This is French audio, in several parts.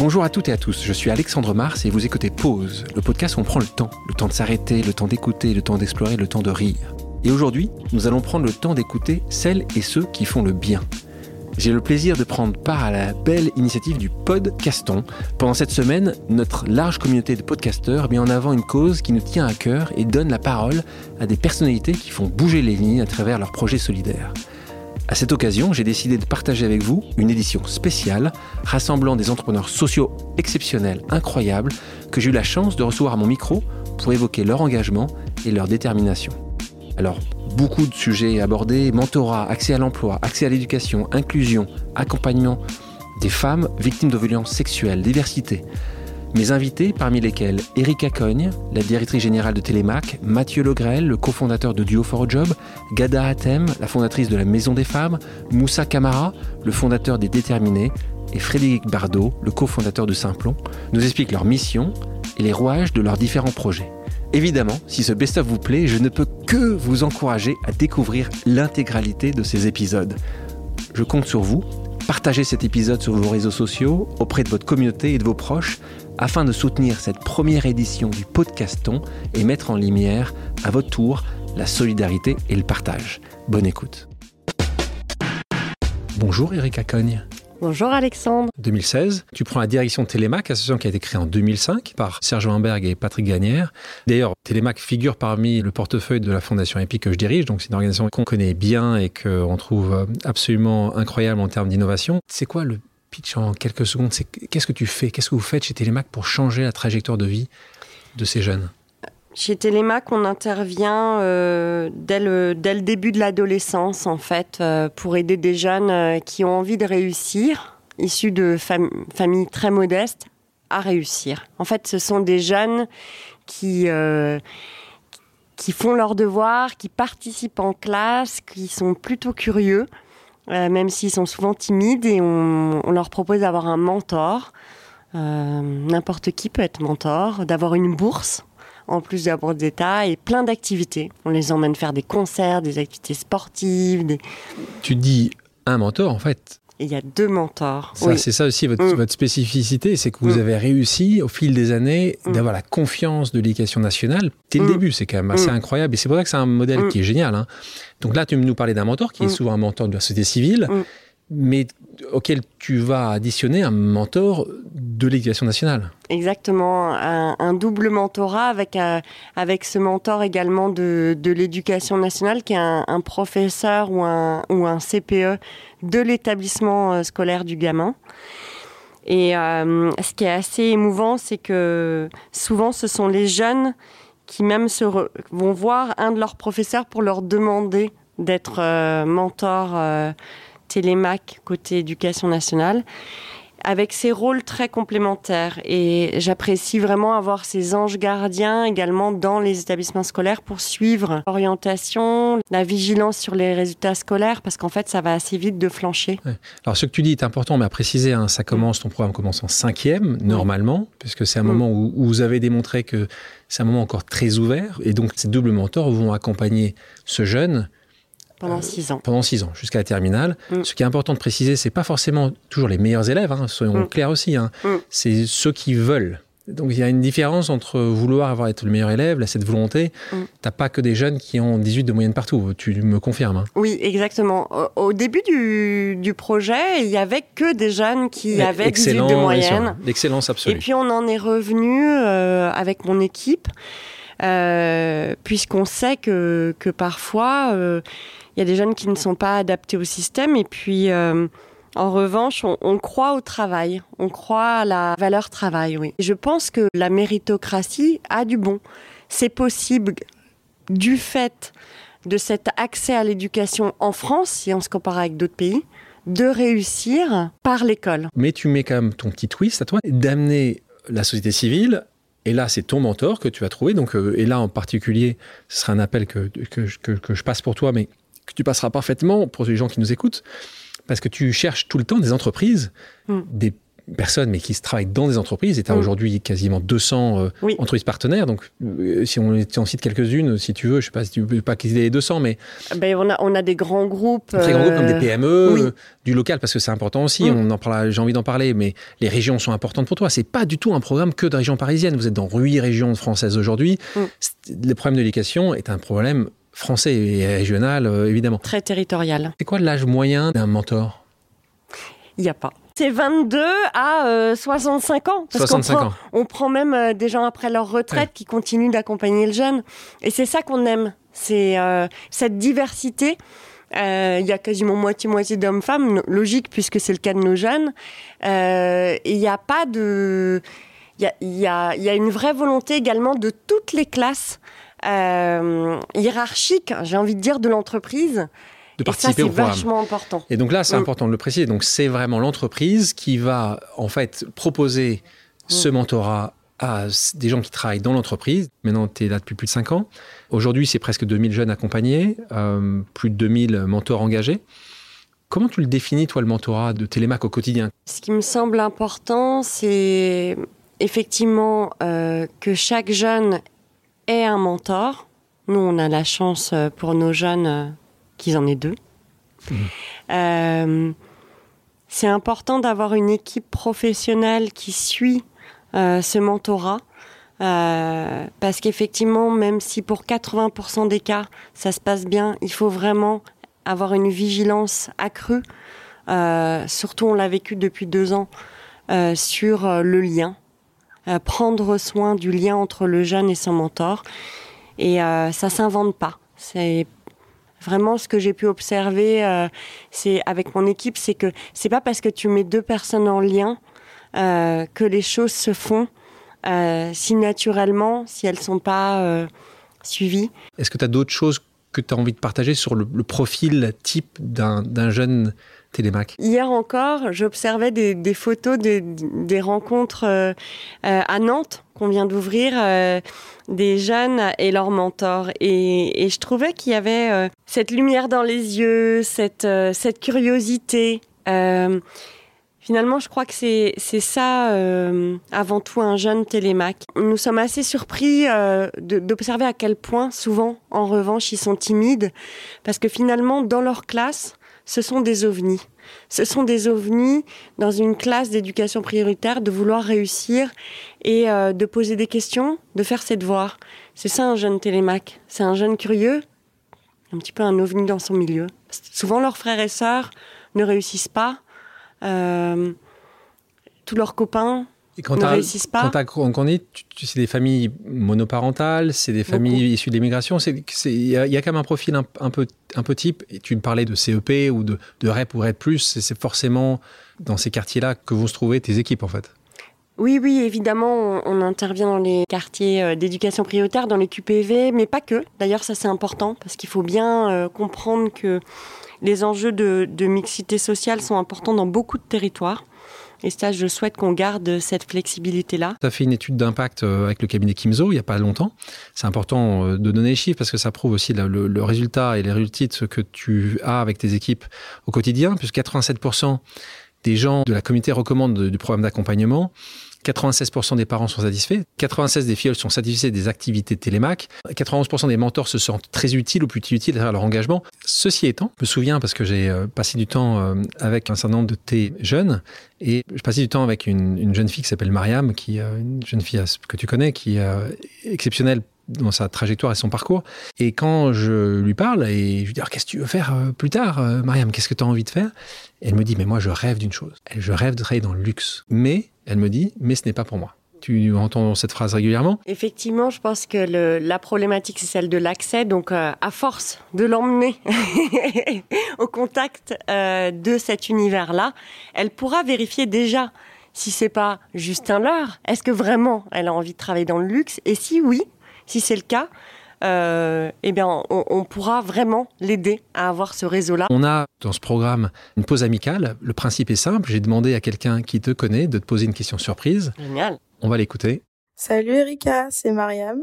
Bonjour à toutes et à tous, je suis Alexandre Mars et vous écoutez Pause, le podcast où on prend le temps, le temps de s'arrêter, le temps d'écouter, le temps d'explorer, le temps de rire. Et aujourd'hui, nous allons prendre le temps d'écouter celles et ceux qui font le bien. J'ai le plaisir de prendre part à la belle initiative du Podcaston. Pendant cette semaine, notre large communauté de podcasteurs met en avant une cause qui nous tient à cœur et donne la parole à des personnalités qui font bouger les lignes à travers leurs projets solidaires. À cette occasion, j'ai décidé de partager avec vous une édition spéciale rassemblant des entrepreneurs sociaux exceptionnels, incroyables, que j'ai eu la chance de recevoir à mon micro pour évoquer leur engagement et leur détermination. Alors, beaucoup de sujets abordés, mentorat, accès à l'emploi, accès à l'éducation, inclusion, accompagnement des femmes victimes de violences sexuelles, diversité. Mes invités, parmi lesquels Erika Cogne, la directrice générale de Télémac, Mathieu Legrel, le cofondateur de Duo for a Job, Gada Hatem, la fondatrice de la Maison des Femmes, Moussa Kamara, le fondateur des Déterminés, et Frédéric Bardot, le cofondateur de Simplon, nous expliquent leur mission et les rouages de leurs différents projets. Évidemment, si ce best-of vous plaît, je ne peux que vous encourager à découvrir l'intégralité de ces épisodes. Je compte sur vous. Partagez cet épisode sur vos réseaux sociaux, auprès de votre communauté et de vos proches, afin de soutenir cette première édition du podcaston et mettre en lumière, à votre tour, la solidarité et le partage. Bonne écoute. Bonjour Erika Cogne. Bonjour Alexandre. 2016, tu prends la direction de Télémac, association qui a été créée en 2005 par Serge Weinberg et Patrick Gagnère. D'ailleurs, Télémac figure parmi le portefeuille de la Fondation EPIC que je dirige, donc c'est une organisation qu'on connaît bien et qu'on trouve absolument incroyable en termes d'innovation. C'est quoi le pitch en quelques secondes Qu'est-ce que tu fais? Qu'est-ce que vous faites chez Télémac pour changer la trajectoire de vie de ces jeunes? Chez Télémac, on intervient euh, dès, le, dès, le, début de l'adolescence, en fait, euh, pour aider des jeunes euh, qui ont envie de réussir, issus de familles très modestes, à réussir. En fait, ce sont des jeunes qui, qui font leurs devoirs, qui participent en classe, qui sont plutôt curieux, même s'ils sont souvent timides, et on, leur propose d'avoir un mentor. N'importe qui peut être mentor, d'avoir une bourse en plus de la bourse d'État, et plein d'activités. On les emmène faire des concerts, des activités sportives. Tu dis un mentor, en fait. Il y a deux mentors. C'est ça aussi votre, mm. spécificité, c'est que vous mm. avez réussi au fil des années mm. d'avoir la confiance de l'éducation nationale dès le début. C'est quand même assez incroyable. Et c'est pour ça que c'est un modèle qui est génial. Hein. Donc là, tu nous parlais d'un mentor qui est souvent un mentor de la société civile mais auquel tu vas additionner un mentor de l'éducation nationale. Exactement, un, double mentorat avec, euh, avec ce mentor également de, de l'éducation nationale qui est un, professeur ou un, ou un CPE de l'établissement euh, scolaire du gamin. Et euh, ce qui est assez émouvant, c'est que souvent ce sont les jeunes qui même se vont voir un de leurs professeurs pour leur demander d'être mentor Télémac côté éducation nationale, avec ses rôles très complémentaires. Et j'apprécie vraiment avoir ces anges gardiens également dans les établissements scolaires pour suivre l'orientation, la vigilance sur les résultats scolaires, parce qu'en fait, ça va assez vite de flancher. Alors, ce que tu dis est important, mais à préciser, hein, ça commence, ton programme commence en cinquième, normalement, puisque c'est un moment où, où, vous avez démontré que c'est un moment encore très ouvert. Et donc, ces doubles mentors vont accompagner ce jeune pendant six ans. Pendant six ans, jusqu'à la terminale. Mm. Ce qui est important de préciser, c'est pas forcément toujours les meilleurs élèves, hein, soyons mm. clairs aussi. Hein. Mm. C'est ceux qui veulent. Donc il y a une différence entre vouloir avoir être le meilleur élève, là, cette volonté. T'as pas que des jeunes qui ont 18 de moyenne partout, tu me confirmes. Hein. Oui, exactement. Au, début du, du, projet, il y avait que des jeunes qui avaient 18 de moyenne. L'excellence absolue. Et puis on en est revenu euh, avec mon équipe, euh, puisqu'on sait que, que parfois... Euh, y a des jeunes qui ne sont pas adaptés au système. Et puis, euh, en revanche, on, croit au travail, on croit à la valeur travail, oui. Je pense que la méritocratie a du bon. C'est possible du fait de cet accès à l'éducation en France, si on se compare avec d'autres pays, de réussir par l'école. Mais tu mets quand même ton petit twist à toi, d'amener la société civile et là, c'est ton mentor que tu vas trouver. Donc, euh, et là, en particulier, ce sera un appel que, que, que, je passe pour toi, mais que tu passeras parfaitement pour les gens qui nous écoutent, parce que tu cherches tout le temps des entreprises, mm. des personnes, mais qui se travaillent dans des entreprises. Et tu as Mm. aujourd'hui quasiment 200 euh, Oui. entreprises partenaires. Donc, euh, si on, on cite quelques-unes, si tu veux, je sais pas si tu peux pas quitter les 200, mais Ben, on, a, on a des grands groupes. grands groupes comme des euh, PME, oui. du local, parce que c'est important aussi. Mm. On en parle, j'ai envie d'en parler, mais les régions sont importantes pour toi. C'est pas du tout un programme que de région parisienne. Vous êtes dans huit régions françaises aujourd'hui. Le problème de l'éducation est un problème français et régional, euh, évidemment. Très territorial. C'est quoi l'âge moyen d'un mentor? Il n'y a pas. C'est 22 à euh, 65 ans. Parce 65 qu'on prend, ans. On prend même euh, des gens après leur retraite Ouais. qui continuent d'accompagner le jeune. Et c'est ça qu'on aime. C'est euh, cette diversité. Euh, Il y a quasiment moitié-moitié d'hommes-femmes, logique puisque c'est le cas de nos jeunes. Euh, il n'y a pas de... Il y a, il y a- il y a une vraie volonté également de toutes les classes euh, hiérarchiques, j'ai envie de dire, de l'entreprise. De Et ça, participer c'est au programme. vachement important. Et donc là, c'est Mm. important de le préciser. Donc c'est vraiment l'entreprise qui va en fait proposer ce Mm. mentorat à des gens qui travaillent dans l'entreprise. Maintenant, tu es là depuis plus de 5 ans. Aujourd'hui, c'est presque 2000 jeunes accompagnés, euh, plus de 2000 mentors engagés. Comment tu le définis, toi, le mentorat de Télémac au quotidien? Ce qui me semble important, c'est effectivement euh, que chaque jeune un mentor. Nous, on a la chance euh, pour nos jeunes euh, qu'ils en aient deux. Mhm. Euh, c'est important d'avoir une équipe professionnelle qui suit euh, ce mentorat. Euh, parce qu'effectivement, même si pour 80% des cas, ça se passe bien, il faut vraiment avoir une vigilance accrue. Surtout, on l'a vécu depuis deux ans sur le lien. Euh, prendre soin du lien entre le jeune et son mentor. Et euh, ça s'invente pas. C'est vraiment ce que j'ai pu observer euh, c'est avec mon équipe, c'est que c'est pas parce que tu mets deux personnes en lien que les choses se font si naturellement, si elles sont pas suivies. Est-ce que tu as d'autres choses que tu as envie de partager sur le, profil type d'un jeune Hier encore, j'observais des, photos des, rencontres euh, euh, à Nantes qu'on vient d'ouvrir, euh, des jeunes et leurs mentors. Et, je trouvais qu'il y avait cette lumière dans les yeux, cette, curiosité. Finalement, je crois que c'est ça, avant tout, un jeune télémac. Nous sommes assez surpris d'observer à quel point, souvent, en revanche, ils sont timides, parce que finalement, dans leur classe, ce sont des ovnis. Ce sont des ovnis dans une classe d'éducation prioritaire de vouloir réussir et euh, de poser des questions, de faire ses devoirs. C'est ça un jeune télémac. C'est un jeune curieux, un petit peu un ovni dans son milieu. Souvent leurs frères et sœurs ne réussissent pas. Euh, tous leurs copains Et quand ne t'as- réussissent pas. Quand t'as- quand on est, c'est des familles monoparentales, c'est des familles issues de l'immigration. Il y, a il y a quand même un profil un, un peu, un peu type. Et tu me parlais de CEP ou de, de REP ou REP+. C'est c'est forcément dans ces quartiers-là que vont se trouver tes équipes, en fait. Oui, oui, évidemment, on, intervient dans les quartiers euh, d'éducation prioritaire, dans les QPV, mais pas que. D'ailleurs, ça c'est important parce qu'il faut bien euh, comprendre que les enjeux de, de mixité sociale sont importants dans beaucoup de territoires. Et ça, je souhaite qu'on garde cette flexibilité-là. As fait une étude d'impact euh, avec le cabinet Kimzo il n'y a pas longtemps. C'est important euh, de donner les chiffres parce que ça prouve aussi le, résultat et les résultats que tu as avec tes équipes au quotidien, puisque 87% des gens de la communauté recommandent du programme d'accompagnement. 96% des parents sont satisfaits, 96% des filles sont satisfaits des activités de Télémac, 91% des mentors se sentent très utiles ou plus utiles derrière leur engagement. Ceci étant, je me souviens parce que j'ai euh, passé du temps euh, avec un certain nombre de tes jeunes et je passais du temps avec une, une jeune fille qui s'appelle Mariam, qui est une jeune fille euh, que tu connais, qui est euh, exceptionnelle dans sa trajectoire et son parcours. Et quand je lui parle et je lui dis Alors, qu'est-ce que tu veux faire euh, plus tard, euh, Mariam Qu'est-ce que tu as envie de faire? Elle me dit mais moi je rêve d'une chose. Je rêve de travailler dans le luxe. Mais elle me dit mais ce n'est pas pour moi. Tu entends cette phrase régulièrement? Effectivement, je pense que la problématique, c'est celle de l'accès. Donc, euh, à force de l'emmener au contact euh, de cet univers-là, elle pourra vérifier déjà si c'est pas juste un leurre. Est-ce que vraiment elle a envie de travailler dans le luxe? Et si oui, si c'est le cas, euh, eh bien, on, on pourra vraiment l'aider à avoir ce réseau-là. On a dans ce programme une pause amicale. Le principe est simple. J'ai demandé à quelqu'un qui te connaît de te poser une question surprise. Génial. On va l'écouter. Salut Erika, c'est Mariam.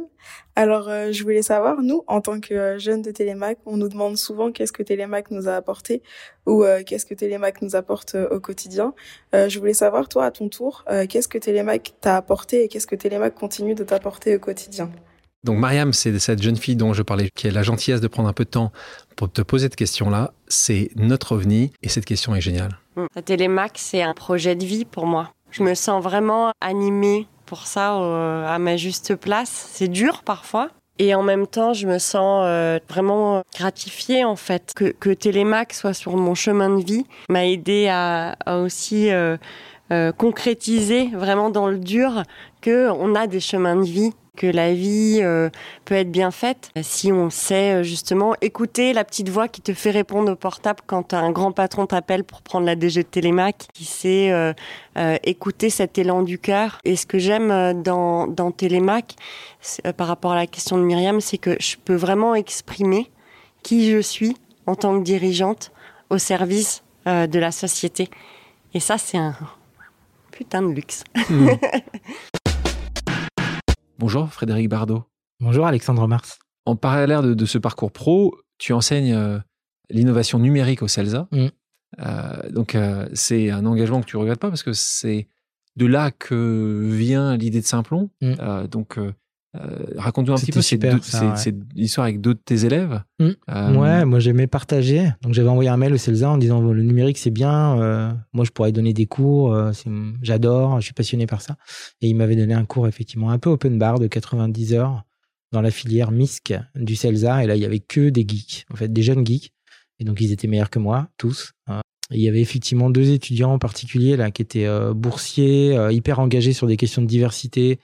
Alors, euh, je voulais savoir, nous, en tant que euh, jeunes de Télémac, on nous demande souvent qu'est-ce que Télémac nous a apporté ou euh, qu'est-ce que Télémac nous apporte au quotidien. je voulais savoir, toi, à ton tour, qu'est-ce que Télémac t'a apporté et qu'est-ce que Télémac continue de t'apporter au quotidien? Donc Mariam, c'est cette jeune fille dont je parlais, qui a la gentillesse de prendre un peu de temps pour te poser cette question-là. C'est notre ovni et cette question est géniale. Télémac, c'est un projet de vie pour moi. Je me sens vraiment animée pour ça à ma juste place. C'est dur parfois. Et en même temps, je me sens euh, vraiment gratifiée en fait que, que soit sur mon chemin de vie m'a aidé à, aussi euh, euh, concrétiser vraiment dans le dur que on a des chemins de vie que la vie euh, peut être bien faite si on sait euh, justement écouter la petite voix qui te fait répondre au portable quand un grand patron t'appelle pour prendre la DG de Télémac, qui sait euh, écouter cet élan du cœur. Et ce que j'aime dans, dans Télémac, par rapport à la question de Myriam, c'est que je peux vraiment exprimer qui je suis en tant que dirigeante au service de la société. Et ça, c'est un putain de luxe. Mmh. Bonjour Frédéric Bardot. Bonjour Alexandre Mars. En parallèle de, ce parcours pro, tu enseignes euh, l'innovation numérique au CELSA. Mm. Euh, donc euh, c'est un engagement que tu regrettes pas parce que c'est de là que vient l'idée de Simplon. Mm. donc euh, raconte-nous un petit peu cette, histoire avec deux de tes élèves. Mmh. Euh, ouais, moi j'aimais partager. Donc j'avais envoyé un mail au CELSA en disant le numérique c'est bien, euh, moi je pourrais donner des cours, j'adore, je suis passionné par ça. Et il m'avait donné un cours effectivement un peu open bar de 90 heures dans la filière MISC du CELSA. Et là il y avait que des geeks, en fait des jeunes geeks. Et donc ils étaient meilleurs que moi, tous il y avait effectivement deux étudiants en particulier là qui étaient euh, boursiers, euh, hyper engagés sur des questions de diversité,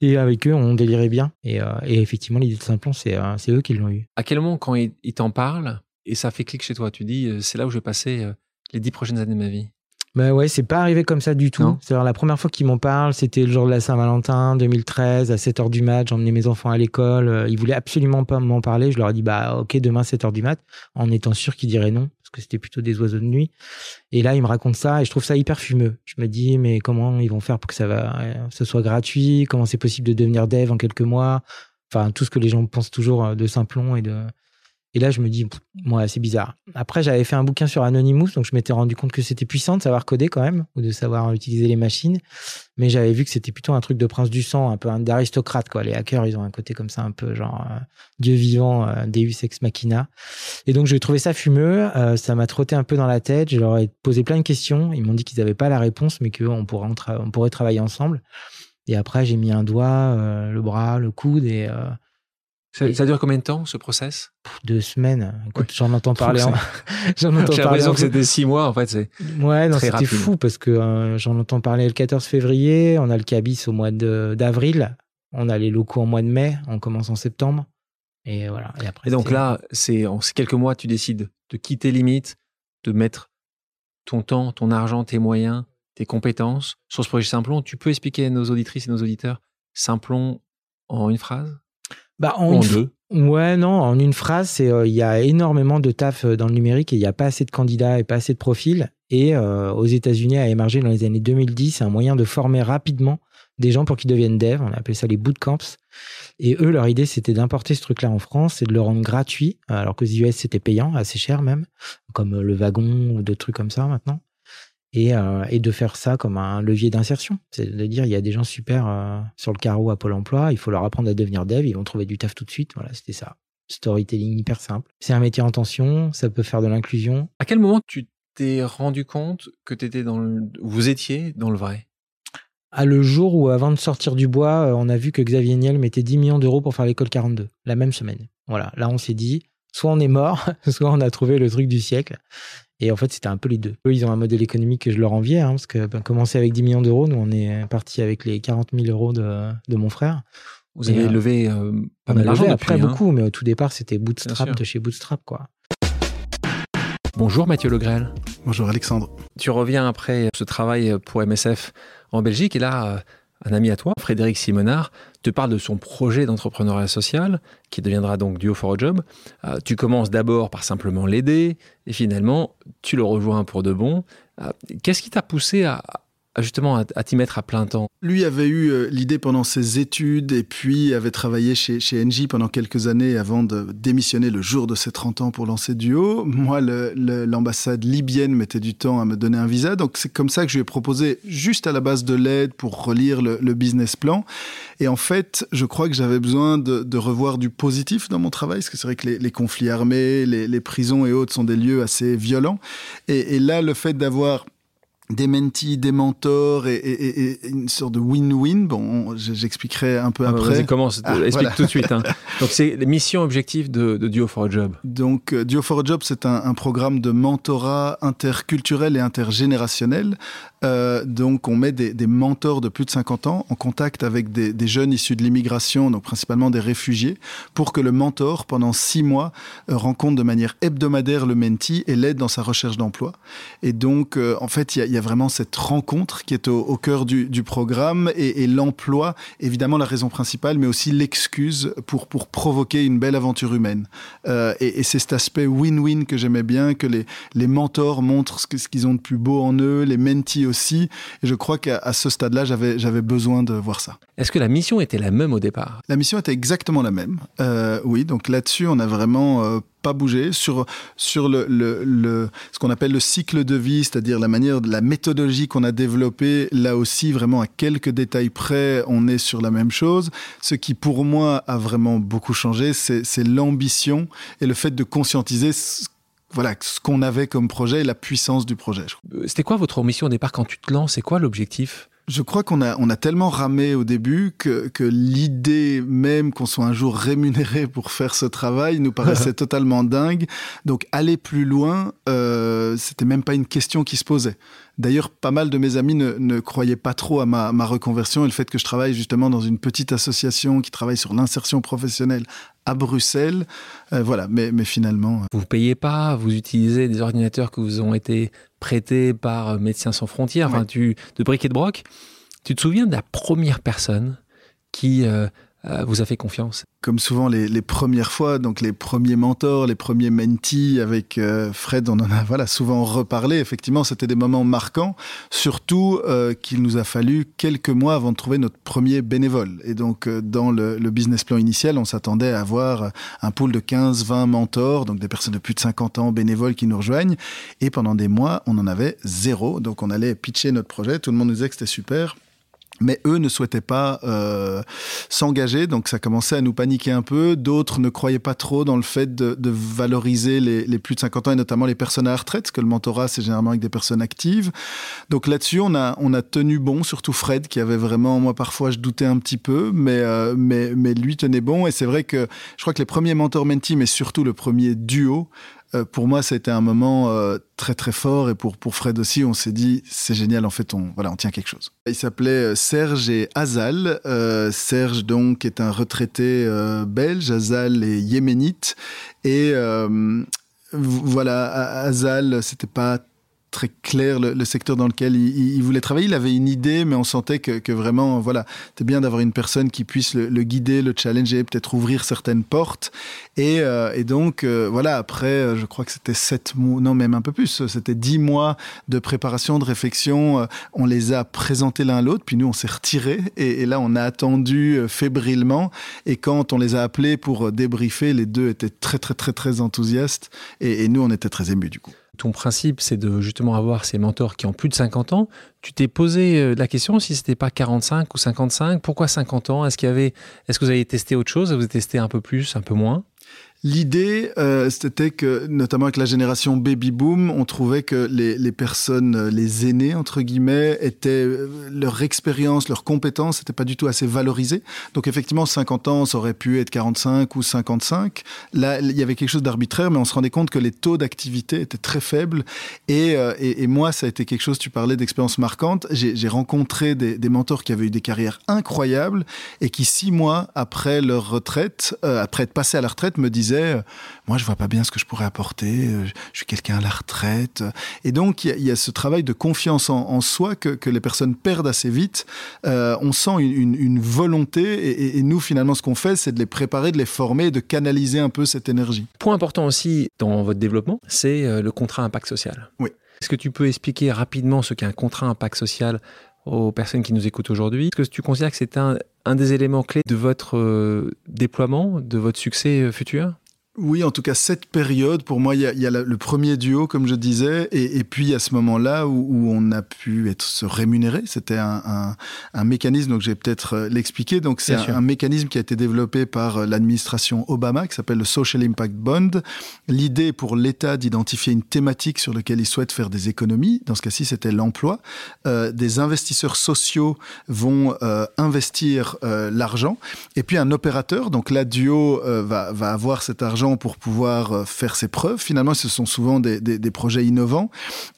et avec eux on délirait bien. Et, euh, effectivement l'idée de Simplon, c'est c'est eux qui l'ont eu. À quel moment quand ils t'en parlent et ça fait clic chez toi, tu dis c'est là où je vais passer les dix prochaines années de ma vie? Ben ouais, c'est pas arrivé comme ça du tout. C'est la première fois qu'ils m'en parlent, c'était le jour de la Saint-Valentin 2013 à 7h du mat, j'emmenais mes enfants à l'école, ils voulaient absolument pas m'en parler, je leur ai dit bah OK, demain 7h du mat en étant sûr qu'ils diraient non que c'était plutôt des oiseaux de nuit. Et là, il me raconte ça et je trouve ça hyper fumeux. Je me dis, mais comment ils vont faire pour que ça va, euh, soit gratuit? Comment c'est possible de devenir dev en quelques mois? Enfin, tout ce que les gens pensent toujours euh, de Simplon et de, et là, je me dis, moi, c'est bizarre. Après, j'avais fait un bouquin sur Anonymous, donc je m'étais rendu compte que c'était puissant de savoir coder quand même, ou de savoir utiliser les machines. Mais j'avais vu que c'était plutôt un truc de prince du sang, un peu d'aristocrate, quoi. Les hackers, ils ont un côté comme ça, un peu genre euh, Dieu vivant, euh, Deus ex machina. Et donc, j'ai trouvé ça fumeux. Euh, ça m'a trotté un peu dans la tête. Je leur ai posé plein de questions. Ils m'ont dit qu'ils n'avaient pas la réponse, mais qu'on pourrait, pourrait travailler ensemble. Et après, j'ai mis un doigt, le bras, le coude et ça, dure combien de temps ce process? Deux semaines. Écoute, j'en entends parler. j'en entends J'ai l'impression que c'était six mois en fait. C'est ouais, non, c'était fou parce que euh, j'en entends parler le 14 février. On a le cabis au mois d'avril. On a les locaux en mois de mai. On commence en septembre. Et voilà. Et, après, et donc là, c'est en quelques mois, tu décides de quitter Limite, de mettre ton temps, ton argent, tes moyens, tes compétences sur ce projet Simplon. Tu peux expliquer à nos auditrices et nos auditeurs Simplon en une phrase? Bah, en, deux Ouais, non, en une phrase, c'est euh, il y a énormément de taf euh, dans le numérique et il n'y a pas assez de candidats et pas assez de profils. Et euh, aux États-Unis a émergé dans les années 2010 un moyen de former rapidement des gens pour qu'ils deviennent devs. On appelait ça les bootcamps. Et eux, leur idée, c'était d'importer ce truc-là en France et de le rendre gratuit, alors que aux US, c'était payant, assez cher même, comme le wagon ou d'autres trucs comme ça maintenant et, euh, et, de faire ça comme un levier d'insertion. C'est de dire, il y a des gens super euh, sur le carreau à Pôle emploi, il faut leur apprendre à devenir dev, ils vont trouver du taf tout de suite. Voilà, c'était ça. Storytelling hyper simple. C'est un métier en tension, ça peut faire de l'inclusion. À quel moment tu t'es rendu compte que étais dans le... vous étiez dans le vrai? À le jour où, avant de sortir du bois, euh, on a vu que Xavier Niel mettait 10 millions d'euros pour faire l'école 42, la même semaine. Voilà, là on s'est dit, soit on est mort, soit on a trouvé le truc du siècle. Et en fait, c'était un peu les deux. Eux, ils ont un modèle économique que je leur enviais, hein, parce que ben, commencer avec 10 millions d'euros, nous, on est parti avec les 40 000 euros de, de mon frère. Vous avez euh, levé euh, pas mal d'argent Après, hein. beaucoup, mais au tout départ, c'était Bootstrap de chez Bootstrap, quoi. Bonjour Mathieu Legrel. Bonjour Alexandre. Tu reviens après ce travail pour MSF en Belgique et là, un ami à toi, Frédéric Simonard, te parle de son projet d'entrepreneuriat social, qui deviendra donc Duo for a Job. Euh, tu commences d'abord par simplement l'aider, et finalement, tu le rejoins pour de bon. Euh, qu'est-ce qui t'a poussé à, justement à, t'y mettre à plein temps Lui avait eu euh, l'idée pendant ses études et puis avait travaillé chez, chez pendant quelques années avant de démissionner le jour de ses 30 ans pour lancer Duo. Moi, l'ambassade libyenne mettait du temps à me donner un visa, donc c'est comme ça que je lui ai proposé juste à la base de l'aide pour relire le, business plan. Et en fait, je crois que j'avais besoin de, revoir du positif dans mon travail, parce que c'est vrai que les, conflits armés, les, prisons et autres sont des lieux assez violents. et là, le fait d'avoir des mentees, des mentors et, une sorte de win-win. Bon, j'expliquerai un peu ah, après. Vas-y, commence, ah, explique tout de suite. Hein. Donc, c'est les missions objectives de, Duo for a Job. Donc, euh, Duo for a Job, c'est un, programme de mentorat interculturel et intergénérationnel. Euh, donc, on met des, mentors de plus de 50 ans en contact avec des, jeunes issus de l'immigration, donc principalement des réfugiés, pour que le mentor, pendant six mois, euh, rencontre de manière hebdomadaire le mentee et l'aide dans sa recherche d'emploi. Et donc, en fait, il y a vraiment cette rencontre qui est au, cœur du, programme et, l'emploi, évidemment la raison principale, mais aussi l'excuse pour, pour provoquer une belle aventure humaine. Euh, et, c'est cet aspect win-win que j'aimais bien, que les, les mentors montrent ce qu'ils ont de plus beau en eux, les mentees aussi. Et je crois qu'à ce stade-là, j'avais besoin de voir ça. Est-ce que la mission était la même au départ? La mission était exactement la même. Euh, oui, donc là-dessus, on a vraiment euh, pas bougé sur sur le, le, ce qu'on appelle le cycle de vie, c'est-à-dire la manière, la méthodologie qu'on a développée. Là aussi, vraiment à quelques détails près, on est sur la même chose. Ce qui pour moi a vraiment beaucoup changé, c'est l'ambition et le fait de conscientiser voilà, ce qu'on avait comme projet et la puissance du projet. C'était quoi votre mission au départ quand tu te lances? C'est quoi l'objectif? Je crois qu'on a, on a tellement ramé au début que, que l'idée même qu'on soit un jour rémunéré pour faire ce travail nous paraissait totalement dingue. Donc aller plus loin, euh, c'était même pas une question qui se posait. D'ailleurs, pas mal de mes amis ne, ne croyaient pas trop à ma, ma, reconversion et le fait que je travaille justement dans une petite association qui travaille sur l'insertion professionnelle à Bruxelles. Euh, voilà, mais, mais finalement. Euh, vous ne payez pas, vous utilisez des ordinateurs que vous ont été prêtés par Médecins sans frontières, enfin, tu, de briques et de broc. Tu te souviens de la première personne qui euh, euh, vous a fait confiance Comme souvent les, premières fois, donc les premiers mentors, les premiers mentees avec euh, Fred, on en a voilà souvent reparlé. Effectivement, c'était des moments marquants, surtout euh, qu'il nous a fallu quelques mois avant de trouver notre premier bénévole. Et donc dans le, business plan initial, on s'attendait à avoir un pool de 15-20 mentors, donc des personnes de plus de 50 ans bénévoles qui nous rejoignent. Et pendant des mois, on en avait zéro. Donc on allait pitcher notre projet, tout le monde nous disait que c'était super mais eux ne souhaitaient pas euh, s'engager, donc ça commençait à nous paniquer un peu. D'autres ne croyaient pas trop dans le fait de, de valoriser les, les, plus de 50 ans et notamment les personnes à la retraite, parce que le mentorat c'est généralement avec des personnes actives. Donc là-dessus, on a, on a tenu bon, surtout Fred qui avait vraiment, moi parfois je doutais un petit peu, mais, euh, mais, mais lui tenait bon. Et c'est vrai que je crois que les premiers mentors mentis, mais surtout le premier duo, euh, pour moi, ça a été un moment euh, très très fort et pour pour Fred aussi, on s'est dit c'est génial. En fait, on voilà, on tient quelque chose. Il s'appelait euh, Serge et Azal. Serge donc est un retraité belge. Azal est yéménite et voilà, Azal, c'était pas très clair le, secteur dans lequel il, voulait travailler. Il avait une idée, mais on sentait que, vraiment, voilà, c'était bien d'avoir une personne qui puisse le, guider, le challenger, peut-être ouvrir certaines portes. Et, euh, donc, euh, voilà, après, euh, je crois que c'était sept mois, non, même un peu plus, c'était dix mois de préparation, de réflexion. on les a présentés l'un à l'autre, puis nous, on s'est retirés. Et, là, on a attendu fébrilement. Et quand on les a appelés pour débriefer, les deux étaient très, très, très, très enthousiastes. Et, et nous, on était très émus, du coup ton principe, c'est de justement avoir ces mentors qui ont plus de 50 ans. Tu t'es posé euh, la question si c'était pas 45 ou 55. Pourquoi 50 ans? Est-ce est-ce que vous avez testé autre chose? Vous avez testé un peu plus, un peu moins? L'idée, euh, c'était que, notamment avec la génération baby boom, on trouvait que les, les personnes, euh, les aînés entre guillemets, étaient euh, leur expérience, leurs compétences, n'étaient pas du tout assez valorisées. Donc effectivement, 50 ans, ça aurait pu être 45 ou 55. Là, il y avait quelque chose d'arbitraire, mais on se rendait compte que les taux d'activité étaient très faibles. Et, et, et, moi, ça a été quelque chose. Tu parlais d'expérience marquante. J'ai rencontré des, des, mentors qui avaient eu des carrières incroyables et qui six mois après leur retraite, après être passés à la retraite, me disaient euh, moi je vois pas bien ce que je pourrais apporter, euh, je suis quelqu'un à la retraite. Et donc il y, a ce travail de confiance en, soi que, les personnes perdent assez vite. Euh, on sent une, volonté et, nous finalement ce qu'on fait c'est de les préparer, de les former, de canaliser un peu cette énergie. Point important aussi dans votre développement, c'est le contrat impact social. Oui. Est-ce que tu peux expliquer rapidement ce qu'est un contrat impact social aux personnes qui nous écoutent aujourd'hui? Est-ce que tu considères que c'est un, un, des éléments clés de votre euh, déploiement, de votre succès euh, futur? Oui, en tout cas, cette période, pour moi, il y a, y a le premier duo, comme je disais, et, et puis à ce moment-là où, où, on a pu être se rémunérer. C'était un, un, un, mécanisme, donc je vais peut-être euh, l'expliquer. Donc, c'est un, un, mécanisme qui a été développé par euh, l'administration Obama, qui s'appelle le Social Impact Bond. L'idée pour l'État d'identifier une thématique sur laquelle il souhaite faire des économies. Dans ce cas-ci, c'était l'emploi. Euh, des investisseurs sociaux vont euh, investir euh, l'argent. Et puis, un opérateur, donc la duo, va, va avoir cet argent pour pouvoir euh, faire ses preuves. Finalement, ce sont souvent des, projets innovants.